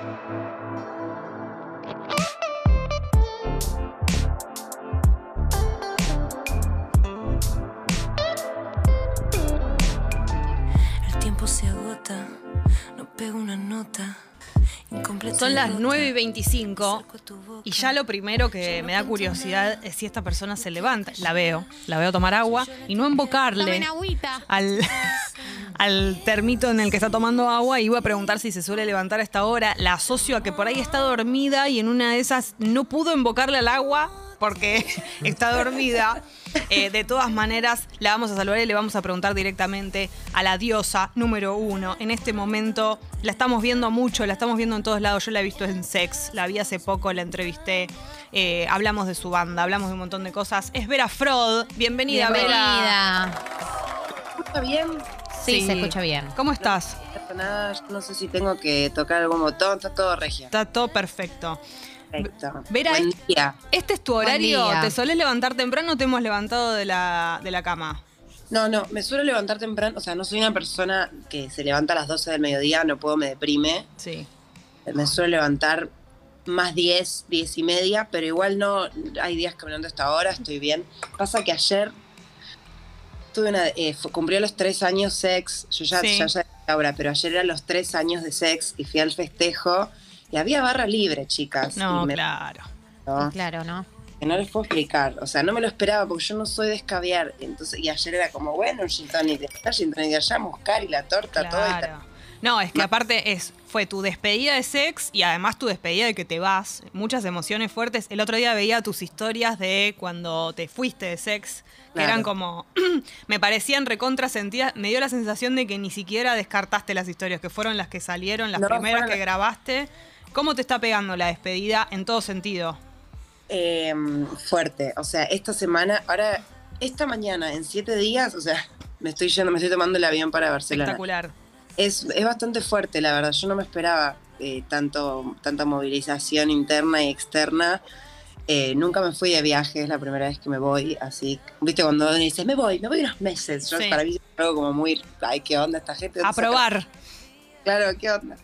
El tiempo se agota, no pego una nota. Son las rota. 9 y 25 Acerco tu boca. y ya lo primero que me da curiosidad es si esta persona se levanta. La veo, la veo tomar agua y no agüita. al, al termito en el que está tomando agua y iba a preguntar si se suele levantar a esta hora. La asocio a que por ahí está dormida y en una de esas no pudo invocarle al agua porque está dormida. Eh, de todas maneras, la vamos a saludar y le vamos a preguntar directamente a la diosa número uno. En este momento la estamos viendo mucho, la estamos viendo en todos lados. Yo la he visto en Sex, la vi hace poco, la entrevisté. eh, hablamos de su banda, hablamos de un montón de cosas. Es Vera Frod. Bienvenida, Vera. Bienvenida. ¿Escucha bien? Sí, Sí. se escucha bien. ¿Cómo estás? No nada, no sé si tengo que tocar algún botón, está todo regio. Está todo perfecto. Perfecto. Vera, Buen es- día. ¿Este es tu horario? ¿Te solés levantar temprano o te hemos levantado de la, de la cama? No, no, me suelo levantar temprano, o sea, no soy una persona que se levanta a las 12 del mediodía, no puedo, me deprime. Sí. Me suelo levantar más 10, 10 y media, pero igual no, hay días que me levanto hasta ahora, estoy bien. Pasa que ayer tuve una, eh, cumplió los tres años sex, yo ya, Sí. ya, ya ahora, pero ayer eran los tres años de sex y fui al festejo y había barra libre, chicas. No, me- claro. ¿no? Claro, ¿no? que no les puedo explicar. O sea, no me lo esperaba porque yo no soy de escabiar. Entonces, y ayer era como, bueno, un gin tonic de acá, gin tonic de allá, muscar y la torta, todo. y Claro. No, es que aparte es, fue tu despedida de sex y además tu despedida de que te vas. Muchas emociones fuertes. El otro día veía tus historias de cuando te fuiste de sex, que Claro. eran como, me parecían recontra sentidas. Me dio la sensación de que ni siquiera descartaste las historias, que fueron las que salieron, las No, primeras fueron que grabaste. ¿Cómo te está pegando la despedida en todo sentido? Eh, fuerte. O sea, esta semana, ahora, esta mañana, en siete días, o sea, me estoy yendo, me estoy tomando el avión para Barcelona. Espectacular. Es, es bastante fuerte, la verdad. Yo no me esperaba eh, tanto, tanta movilización interna y externa. Eh, nunca me fui de viaje, es la primera vez que me voy, así, viste, cuando dices, me voy, me voy unos meses, yo Sí. para mí es algo como muy, ay, qué onda esta gente. A ¿dónde saca probar. Claro, ¿qué onda?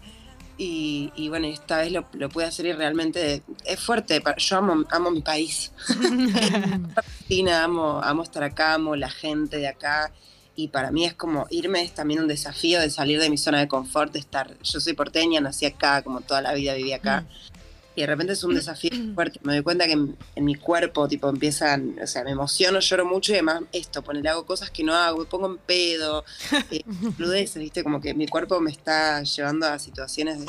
Y, y bueno, esta vez lo, lo pude hacer y realmente es fuerte. Yo amo, amo mi país. Argentina, amo, amo estar acá, amo la gente de acá. Y para mí es como irme, es también un desafío de salir de mi zona de confort, de estar. Yo soy porteña, nací acá, como toda la vida viví acá. Y de repente es un desafío fuerte. Me doy cuenta que en, en mi cuerpo, tipo, empiezan, o sea, me emociono, lloro mucho y además esto, poner hago cosas que no hago, me pongo en pedo, eh, viste, como que mi cuerpo me está llevando a situaciones de,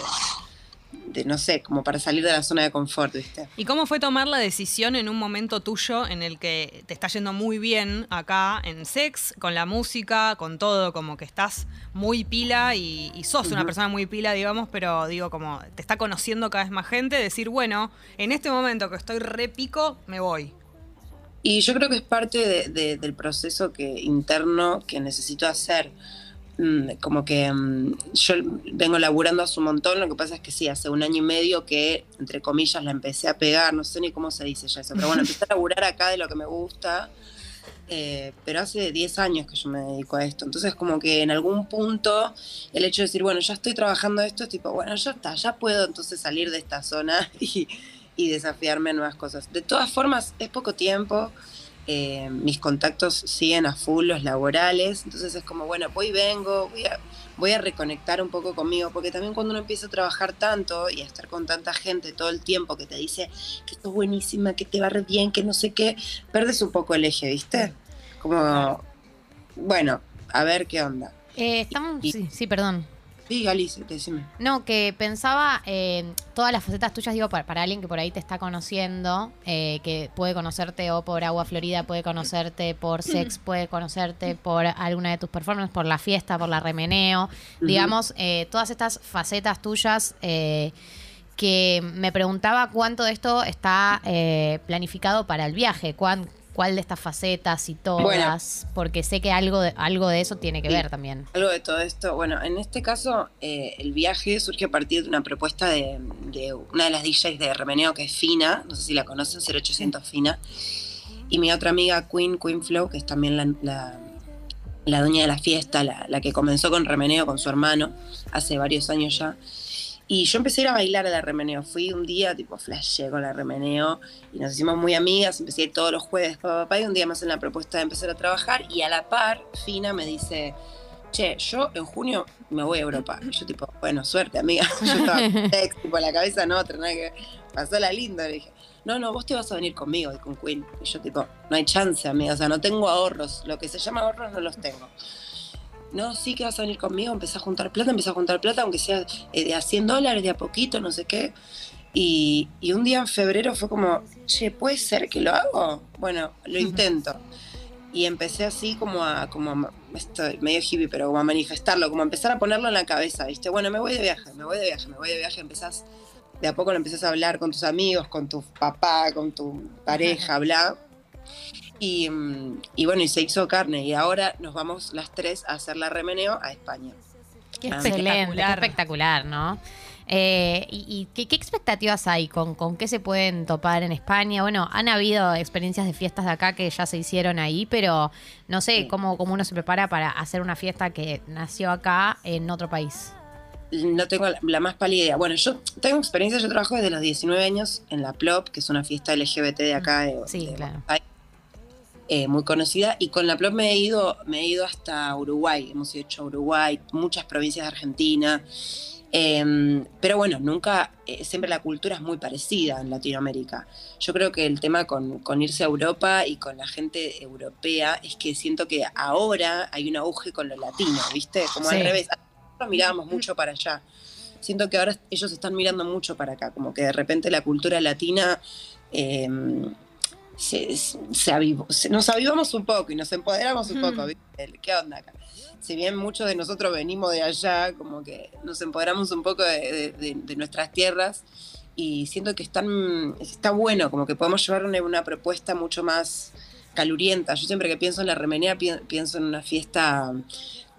de, no sé, como para salir de la zona de confort, viste. ¿Y cómo fue tomar la decisión en un momento tuyo en el que te está yendo muy bien acá en sex, con la música, con todo, como que estás muy pila y, y sos una persona muy pila, digamos, pero digo, como te está conociendo cada vez más gente, decir, bueno, en este momento que estoy re pico, me voy. Y yo creo que es parte de- de- del proceso que interno que necesito hacer. Mm, Como que mm, yo vengo laburando hace un montón, lo que pasa es que sí, hace un año y medio que, entre comillas, la empecé a pegar, no sé ni cómo se dice ya eso, pero bueno, empecé a laburar acá de lo que me gusta, eh, pero hace 10 años que yo me dedico a esto, entonces como que en algún punto el hecho de decir, bueno, ya estoy trabajando esto, es tipo, bueno, ya está, ya puedo entonces salir de esta zona y, y desafiarme a nuevas cosas. De todas formas, es poco tiempo, eh, mis contactos siguen a full los laborales, entonces es como, bueno, voy y vengo, voy a, voy a reconectar un poco conmigo, porque también cuando uno empieza a trabajar tanto y a estar con tanta gente todo el tiempo que te dice que estás buenísima, que te va re bien, que no sé qué, perdes un poco el eje, ¿viste? Como, bueno, a ver qué onda. Eh, estamos, Y- sí, sí, perdón. Sí, Galicia, decime. No, que pensaba en todas las facetas tuyas, digo, para, para alguien que por ahí te está conociendo, eh, que puede conocerte o por Agua Florida, puede conocerte por Sex, puede conocerte por alguna de tus performances, por la fiesta, por la remeneo, digamos, eh, todas estas facetas tuyas eh, que me preguntaba cuánto de esto está eh, planificado para el viaje, cuán, cuál de estas facetas y todas, porque sé que algo de, algo de eso tiene que ver también. Algo de todo esto. Bueno, en este caso, eh, el viaje surge a partir de una propuesta de, de una de las DJs de Remeneo, que es Fina, no sé si la conocen, 0800 Fina, y mi otra amiga Queen, Queen Flow, que es también la, la, la dueña de la fiesta, la, la que comenzó con Remeneo con su hermano hace varios años ya. Y yo empecé a ir a bailar a la remeneo. Fui un día, tipo, flashé con la remeneo y nos hicimos muy amigas. Empecé a ir todos los jueves, papá, papá, y un día más en la propuesta de empezar a trabajar. Y a la par, Fina me dice, che, yo en junio me voy a Europa. Y yo, tipo, bueno, suerte, amiga. Yo estaba ex, tipo, la cabeza no otra, nada que pasó la linda. Le dije, no, no, vos te vas a venir conmigo y con Queen. Y yo, tipo, no hay chance, amiga. O sea, no tengo ahorros. Lo que se llama ahorros no los tengo no, sí que vas a venir conmigo, empecé a juntar plata, empecé a juntar plata, aunque sea eh, de a 100 dólares, de a poquito, no sé qué. Y, y, un día en febrero fue como, che, ¿puede ser que lo hago? Bueno, lo intento. Y empecé así como a, como a, esto, medio hippie, pero como a manifestarlo, como a empezar a ponerlo en la cabeza, ¿viste? Bueno, me voy de viaje, me voy de viaje, me voy de viaje, empezás, de a poco lo empezás a hablar con tus amigos, con tu papá, con tu pareja, bla. Y, y, bueno, y se hizo carne. Y ahora nos vamos las tres a hacer la remeneo a España. Qué espectacular, qué espectacular ¿no? Eh, ¿Y, y ¿qué, qué, expectativas hay? ¿Con, ¿Con qué se pueden topar en España? Bueno, han habido experiencias de fiestas de acá que ya se hicieron ahí, pero no sé sí. cómo, cómo uno se prepara para hacer una fiesta que nació acá en otro país. No tengo la, la más pálida idea. Bueno, yo tengo experiencia, yo trabajo desde los 19 años en la PLOP, que es una fiesta LGBT de acá. De, sí, de claro. Eh, muy conocida y con la PLOP me he ido me he ido hasta Uruguay. Hemos hecho Uruguay muchas provincias de Argentina. Eh, pero bueno nunca eh, siempre la cultura es muy parecida en Latinoamérica. Yo creo que el tema con, con, irse a Europa y con la gente europea es que siento que ahora hay un auge con lo latino viste como sí. al revés nosotros mirábamos mucho para allá. Siento que ahora ellos están mirando mucho para acá como que de repente la cultura latina eh, se, se, avivó, se, nos avivamos un poco y nos empoderamos un poco. ¿viste? ¿Qué onda acá? Si bien muchos de nosotros venimos de allá, como que nos empoderamos un poco de, de, de nuestras tierras y siento que están, está bueno, como que podemos llevar una, una, propuesta mucho más calurienta. Yo siempre que pienso en la remenea pienso en una fiesta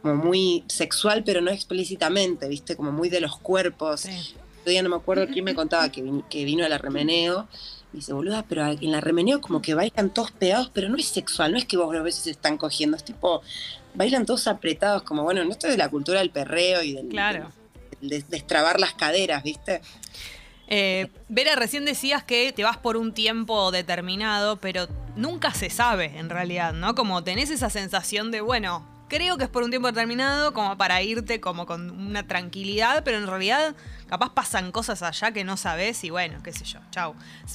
como muy sexual, pero no explícitamente, ¿viste? Como muy de los cuerpos. Sí. Todavía no me acuerdo quién me contaba que, vin que vino a la remeneo y dice, boluda, pero en la remeneo como que bailan todos pegados, pero no es sexual, no es que vos a veces se están cogiendo, es tipo, bailan todos apretados, como bueno, no esto es de la cultura del perreo y del, claro. de, de destrabar las caderas, ¿viste? Eh, Vera, recién decías que te vas por un tiempo determinado, pero nunca se sabe en realidad, ¿no? Como tenés esa sensación de, bueno, creo que es por un tiempo determinado, como para irte como con una tranquilidad, pero en realidad capaz pasan cosas allá que no sabes y bueno, qué sé yo, chau.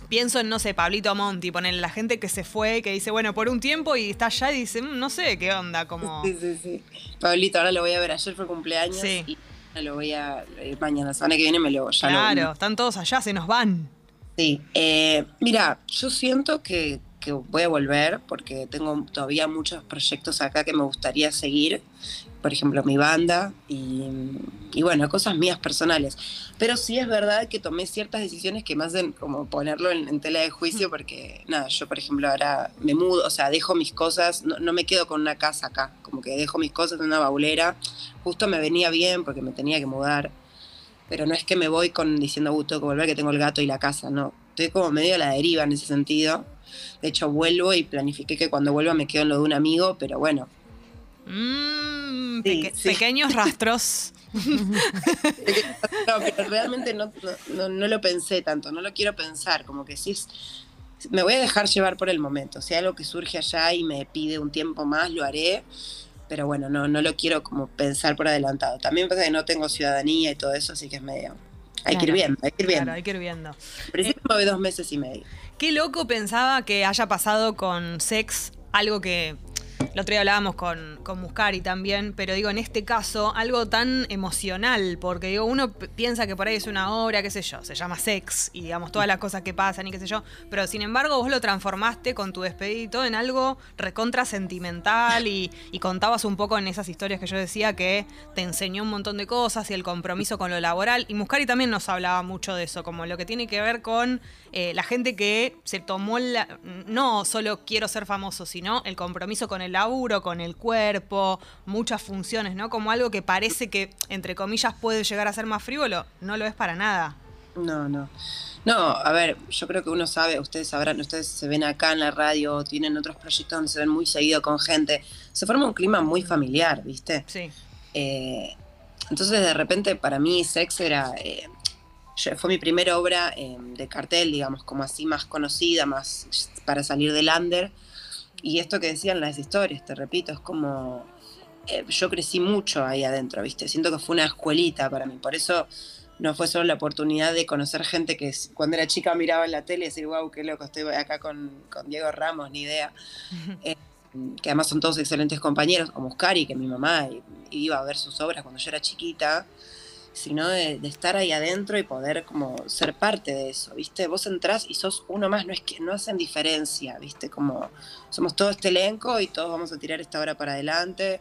Pienso en, no sé, Pablito Monti, poner la gente que se fue, que dice, bueno, por un tiempo y está allá y dice, mmm, no sé qué onda, como... Sí, sí, sí. Pablito, ahora lo voy a ver, ayer fue cumpleaños sí. y lo voy a, mañana, la semana que viene me lo... Ya claro, lo, están todos allá, se nos van. Sí, eh, mira, yo siento que, que voy a volver porque tengo todavía muchos proyectos acá que me gustaría seguir, por ejemplo mi banda y, y, bueno, cosas mías personales. Pero sí es verdad que tomé ciertas decisiones que me hacen como ponerlo en, en tela de juicio porque nada, yo por ejemplo ahora me mudo, o sea, dejo mis cosas, no, no, me quedo con una casa acá, como que dejo mis cosas en una baulera, justo me venía bien porque me tenía que mudar. Pero no es que me voy con diciendo, uh, tengo que volver que tengo el gato y la casa, no. Estoy como medio a la deriva en ese sentido de hecho, vuelvo y planifiqué que cuando vuelva me quedo en lo de un amigo, pero bueno. Mm, sí, peque sí. Pequeños rastros. no, pero realmente no, no, no, lo pensé tanto, no lo quiero pensar, como que sí es, me voy a dejar llevar por el momento. Si hay algo que surge allá y me pide un tiempo más, lo haré. Pero bueno, no, no lo quiero como pensar por adelantado. También pasa que no tengo ciudadanía y todo eso, así que es medio. Hay claro. que ir viendo, hay que ir viendo. Claro, hay que ir viendo. En principio eh, me voy dos meses y medio. Qué loco pensaba que haya pasado con Sex algo que el otro día hablábamos con, con Muscari también, pero digo, en este caso, algo tan emocional, porque digo, uno piensa que por ahí es una obra, qué sé yo, se llama sex, y digamos, todas las cosas que pasan y qué sé yo, pero sin embargo vos lo transformaste con tu despedito en algo recontra sentimental y, y, contabas un poco en esas historias que yo decía que te enseñó un montón de cosas y el compromiso con lo laboral, y Muscari también nos hablaba mucho de eso, como lo que tiene que ver con eh, la gente que se tomó la, no solo quiero ser famoso, sino el compromiso con el laburo, con el cuerpo, muchas funciones, ¿no? Como algo que parece que, entre comillas, puede llegar a ser más frívolo, no lo es para nada. No, no. No, a ver, yo creo que uno sabe, ustedes sabrán, ustedes se ven acá en la radio, tienen otros proyectos donde se ven muy seguido con gente. Se forma un clima muy familiar, ¿viste? Sí. Eh, entonces, de repente, para mí, sex era. Eh, fue mi primera obra eh, de cartel, digamos, como así más conocida, más para salir del under. Y esto que decían las historias, te repito, es como eh, yo crecí mucho ahí adentro, ¿viste? Siento que fue una escuelita para mí. Por eso no fue solo la oportunidad de conocer gente que cuando era chica miraba en la tele y decir, wow, qué loco, estoy acá con, con Diego Ramos, ni idea. Eh, que además son todos excelentes compañeros, como Oscari, que mi mamá iba a ver sus obras cuando yo era chiquita, sino de, de estar ahí adentro y poder como ser parte de eso, ¿viste? Vos entrás y sos uno más, no es que no hacen diferencia, ¿viste? Como somos todo este elenco y todos vamos a tirar esta obra para adelante.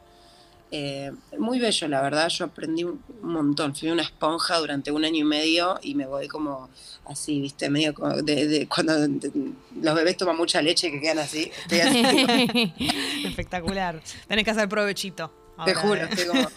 Eh, muy bello, la verdad, yo aprendí un montón, fui una esponja durante un año y medio y me voy como así, ¿viste? Medio como de, de- cuando de- los bebés toman mucha leche que quedan así, estoy así, Espectacular. Tenés que hacer provechito. te juro, eh. estoy como...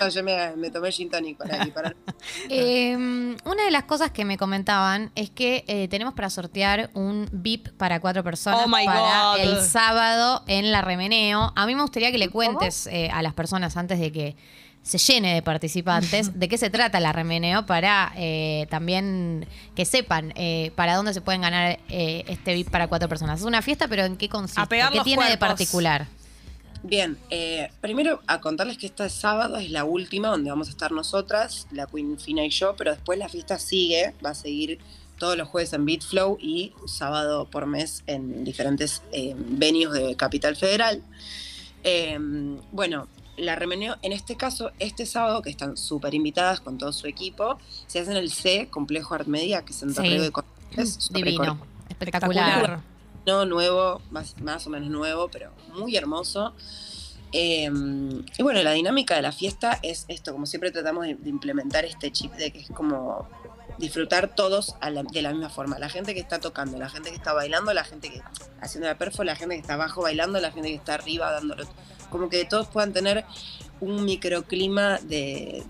No, yo me, me tomé gin tonic para, para Eh, una de las cosas que me comentaban es que eh, tenemos para sortear un VIP para cuatro personas Oh my para God. el sábado en la Remeneo. A mí me gustaría que le cuentes eh, a las personas antes de que se llene de participantes de qué se trata la Remeneo para eh, también que sepan eh, para dónde se pueden ganar eh, este VIP para cuatro personas. Es una fiesta, pero ¿en qué consiste? ¿Qué tiene de particular? Bien, eh, primero a contarles que este sábado es la última donde vamos a estar nosotras, la Queen Fina y yo, pero después la fiesta sigue, va a seguir todos los jueves en Beatflow y sábado por mes en diferentes eh, venues de Capital Federal. Eh, bueno, la reunión, en este caso, este sábado, que están súper invitadas con todo su equipo, se hace en el C, Complejo Art Media, que es en Sí. Torreo de Corrientes, súper Divino, espectacular. Espectacular. No nuevo, más, más o menos nuevo, pero muy hermoso. Eh, y bueno, la dinámica de la fiesta es esto, como siempre tratamos de, implementar este chip de que es como disfrutar todos de la misma forma. La gente que está tocando, la gente que está bailando, la gente que haciendo la perfo, la gente que está abajo bailando, la gente que está arriba dándolo. Como que todos puedan tener un microclima de-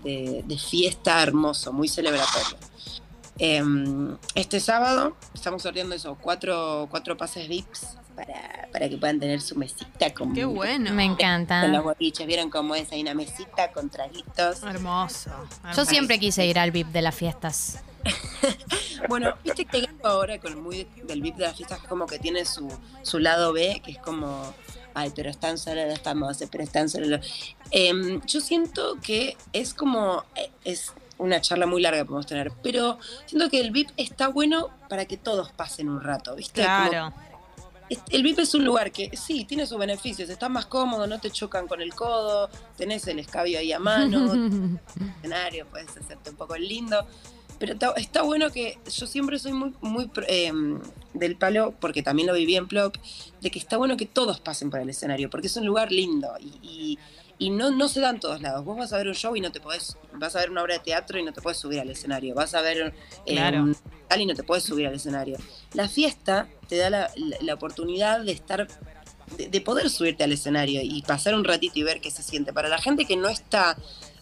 de fiesta hermoso, muy celebratorio. Eh, este sábado estamos sorteando eso, cuatro, cuatro pases VIPs para, para que puedan tener su mesita con, Qué bueno. Me con los encanta. boliches. ¿Vieron cómo es? Hay una mesita con traguitos. Hermoso. Yo siempre quise ir al VIP de las fiestas. Bueno, viste que ahora con muy del VIP de las fiestas como que tiene su, su lado B, que es como, ay, pero están solo los famosos, pero están solo los... Em, yo siento que es como, eh, es una charla muy larga podemos tener, pero siento que el VIP está bueno para que todos pasen un rato, ¿viste? Claro. el VIP es un lugar que sí, tiene sus beneficios, estás más cómodo, no te chocan con el codo, tenés el escabio ahí a mano, escenario, puedes hacerte un poco lindo. Pero está, está bueno que yo siempre soy muy, eh, del palo, porque también lo viví en Plop, de que está bueno que todos pasen por el escenario, porque es un lugar lindo y, y- y no, no se da en todos lados. Vos vas a ver un show y no te podés, vas a ver una obra de teatro y no te puedes subir al escenario, vas a ver eh, Claro. un tal y no te puedes subir al escenario. La fiesta te da la, la- la oportunidad de estar, de, de poder subirte al escenario y pasar un ratito y ver qué se siente. Para la gente que no está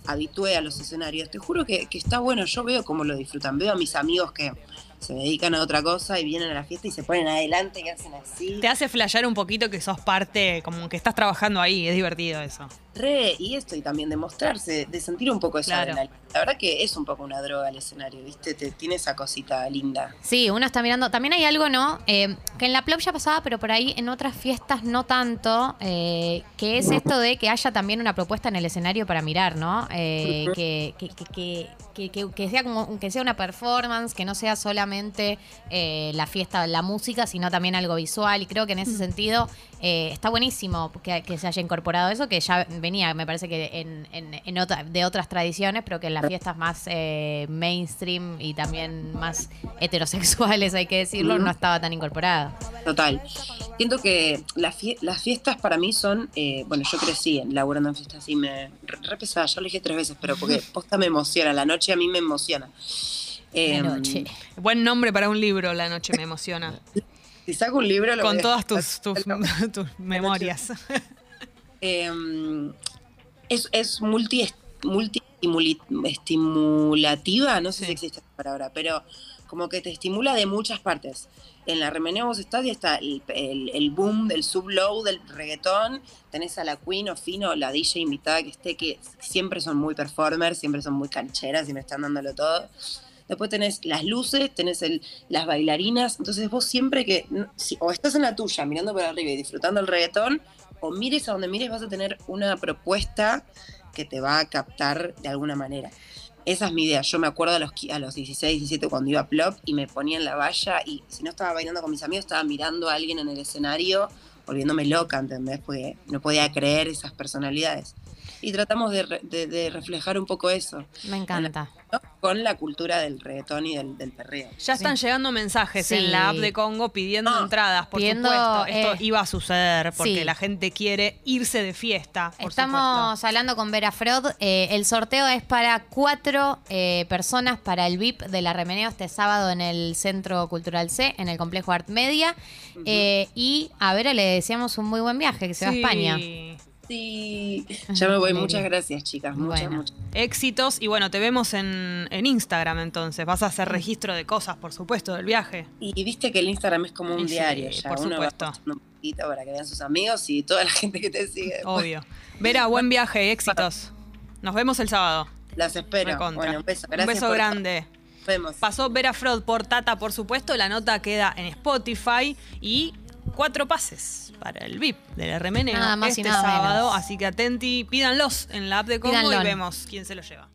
habitué a los escenarios, te juro que, que está bueno, yo veo cómo lo disfrutan, veo a mis amigos que se dedican a otra cosa y vienen a la fiesta y se ponen adelante y hacen así. Te hace flashear un poquito que sos parte, como que estás trabajando ahí. Es divertido eso. Re, y esto, y también de mostrarse, de sentir un poco esa Claro. adrenalina. La verdad que es un poco una droga el escenario, ¿viste? Te, tiene esa cosita linda. Sí, uno está mirando. También hay algo, ¿no? Eh, que en la Plop ya pasaba, pero por ahí en otras fiestas no tanto, eh, que es esto de que haya también una propuesta en el escenario para mirar, ¿no? Eh, que, que, que, que- que- que- que sea como que sea una performance, que no sea solamente eh, la fiesta, la música, sino también algo visual. Y creo que en ese sentido eh, está buenísimo que, que se haya incorporado eso, que ya venía, me parece que en, en- en otra- de otras tradiciones, pero que en las fiestas más eh, mainstream y también más heterosexuales, hay que decirlo, no estaba tan incorporado. Total. Siento que las, fie- las fiestas para mí son, eh, bueno, yo crecí en- laburando en fiestas y me re, re pesada, ya lo dije tres veces, pero porque posta me emociona, la noche a mí me emociona. Eh, La noche. Buen nombre para un libro, La Noche me emociona. Si saco un libro, lo Con voy a- todas tus, tus, tus memorias. Eh, es, es multi, multi no sé Sí. si existe esta palabra, pero como que te estimula de muchas partes. En la remeneo vos estás y está el, el- el boom del sub-low del reggaetón, tenés a la Queen o Fino, la DJ invitada que esté, que siempre son muy performers, siempre son muy cancheras, siempre están dándolo todo. Después tenés las luces, tenés el, las bailarinas, entonces vos siempre que, si- o estás en la tuya mirando para arriba y disfrutando el reggaetón, o mires a donde mires vas a tener una propuesta que te va a captar de alguna manera. Esa es mi idea. Yo me acuerdo a los, a los 16, 17 cuando iba a Plop y me ponía en la valla y si no estaba bailando con mis amigos, estaba mirando a alguien en el escenario, volviéndome loca, ¿entendés? Porque no podía creer esas personalidades. Y tratamos de, re- de- de reflejar un poco eso, Me encanta. ¿no? Con la cultura del reggaetón y del, del perreo. Ya están llegando mensajes Sí. en la app de Congo pidiendo Ah, entradas, por pidiendo, supuesto. Esto eh, iba a suceder porque sí. la gente quiere irse de fiesta, por Estamos supuesto. hablando con Vera Freud. Eh, el sorteo es para cuatro eh, personas para el VIP de la Remeneo este sábado en el Centro Cultural C, en el Complejo Art Media. Eh, y a Vera le deseamos un muy buen viaje, que se va a Sí. España. Sí, ya me voy. Muchas gracias, chicas. Muchas, Bueno. muchas. Éxitos y bueno, te vemos en, en Instagram entonces. Vas a hacer registro de cosas, por supuesto, del viaje. Y viste que el Instagram es como un Y sí, diario. Ya por uno supuesto. va postando un poquito para que vean sus amigos y toda la gente que te sigue. después. Obvio. Vera, buen viaje, éxitos. Nos vemos el sábado. Las espero. Bueno, un beso. Un beso por- grande. Nos vemos. Pasó Vera Fraud por Tata, por supuesto. La nota queda en Spotify y cuatro pases para el VIP del RMN Nada más y este nada sábado. menos. Así que atenti, pídanlos en la app de Congo Pídanlo. y vemos quién se lo lleva.